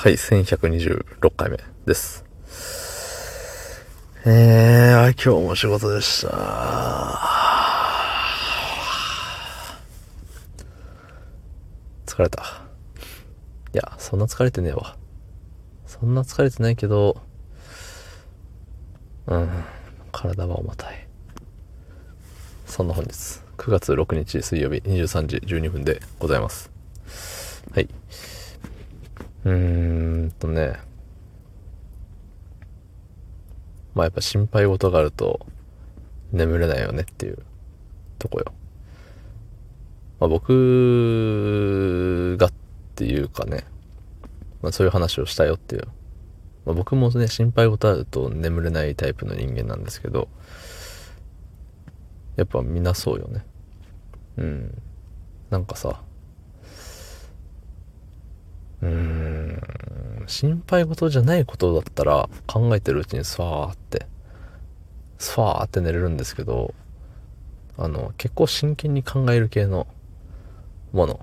はい、1126回目です。えー、今日も仕事でした。疲れた。いや、そんな疲れてねえわ。そんな疲れてないけど、うん、体は重たい。そんな本日、9月6日水曜日23時12分でございます。はい。うーんとね。まあやっぱ心配事があると眠れないよねっていうとこよ。まあ僕がっていうかね、まあそういう話をしたよっていう。まあ僕もね、心配事あると眠れないタイプの人間なんですけど、やっぱみんなそうよね。うん。なんかさ、うーん、心配事じゃないことだったら考えてるうちにスワーって、スワーって寝れるんですけど、あの、結構真剣に考える系のもの。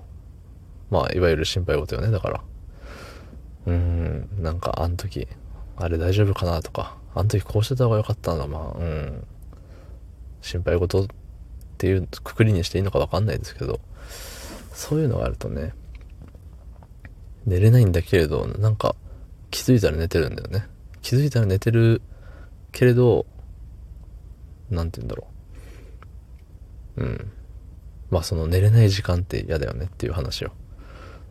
まあ、いわゆる心配事よね、だから。うん、なんかあの時、あれ大丈夫かなとか、あの時こうしてた方が良かったの、まあ、うん、心配事っていうくくりにしていいのかわかんないですけど、そういうのがあるとね、寝れないんだけれど、なんか気づいたら寝てるんだよね。気づいたら寝てるけれど、なんて言うんだろう。うん。まあその寝れない時間って嫌だよねっていう話を。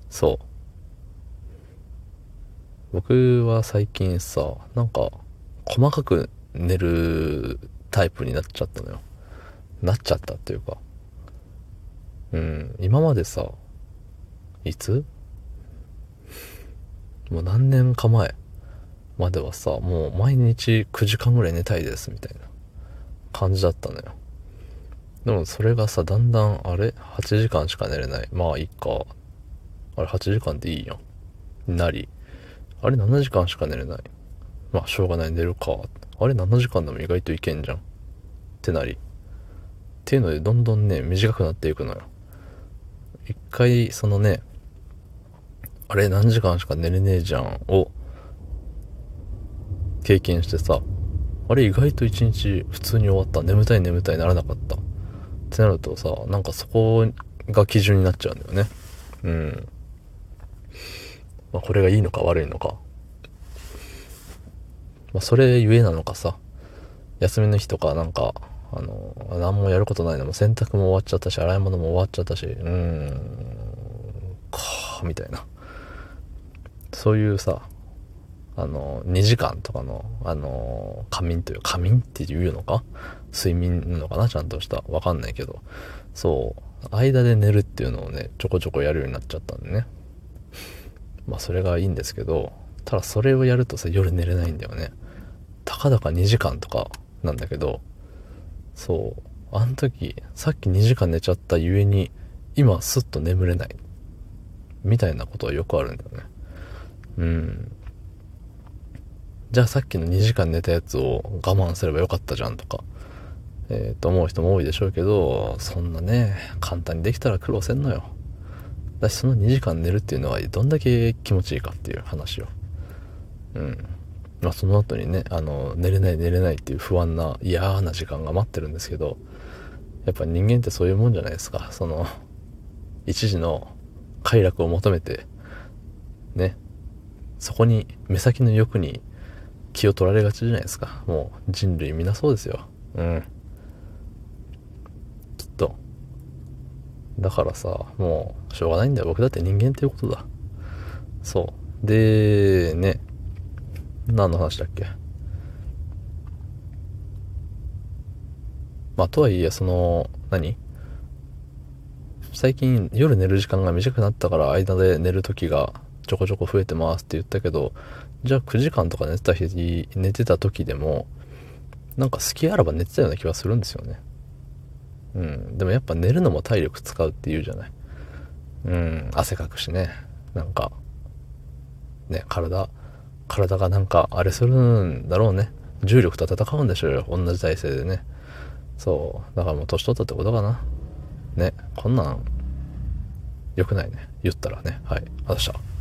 そう。僕は最近さ、なんか細かく寝るタイプになっちゃったのよ。なっちゃったっていうか。うん。今までさ、いつ？もう何年か前まではさ、もう毎日9時間ぐらい寝たいですみたいな感じだったのよ。でもそれがさ、だんだん、あれ ?8 時間しか寝れない。まあいいか。あれ8時間でいいやん。なり。あれ7時間しか寝れない。まあしょうがない寝るか。あれ7時間でも意外といけんじゃん。ってなり。っていうのでどんどんね、短くなっていくのよ。一回、そのね、あれ何時間しか寝れねえじゃんを経験してさ、あれ意外と一日普通に終わった。眠たい眠たいならなかった。ってなるとさ、なんかそこが基準になっちゃうんだよね。うん。まあこれがいいのか悪いのか。まあそれゆえなのかさ、休みの日とかなんか、あの、何もやることないのも洗濯も終わっちゃったし、洗い物も終わっちゃったし、うーん、かみたいな。そういうさ、あの、2時間とかの、あの、仮眠という、仮眠っていうのか？睡眠なのかな？ちゃんとした。わかんないけど。そう、間で寝るっていうのをね、ちょこちょこやるようになっちゃったんでね。まあ、それがいいんですけど、ただそれをやるとさ、夜寝れないんだよね。たかだか2時間とかなんだけど、そう、あの時、さっき2時間寝ちゃったゆえに、今スッと眠れない。みたいなことはよくあるんだよね。うん。じゃあさっきの2時間寝たやつを我慢すればよかったじゃんとか、えー、と思う人も多いでしょうけど、そんなね、簡単にできたら苦労せんのよ。だしその2時間寝るっていうのはどんだけ気持ちいいかっていう話を。うん。まあその後にね、あの、寝れない寝れないっていう不安な嫌な時間が待ってるんですけど、やっぱ人間ってそういうもんじゃないですか。その、一時の快楽を求めて、ね、そこに目先の欲に気を取られがちじゃないですか。もう人類みんなそうですよ。うん。きっと。だからさ、もうしょうがないんだよ。僕だって人間っていうことだ。そう。で、ね、何の話だっけまあ、とはいえ、その、何？最近夜寝る時間が短くなったから間で寝る時がちょこちょこ増えてますって言ったけど、じゃあ9時間とか寝てた日、寝てた時でも、なんか隙あらば寝てたような気はするんですよね。うん。でもやっぱ寝るのも体力使うって言うじゃない。うん。汗かくしね。なんか、ね、体、体がなんかあれするんだろうね。重力と戦うんでしょうよ。同じ体勢でね。そう。だからもう年取ったってことかな。ね。こんなん、良くないね。言ったらね。はい。ありがとうございました。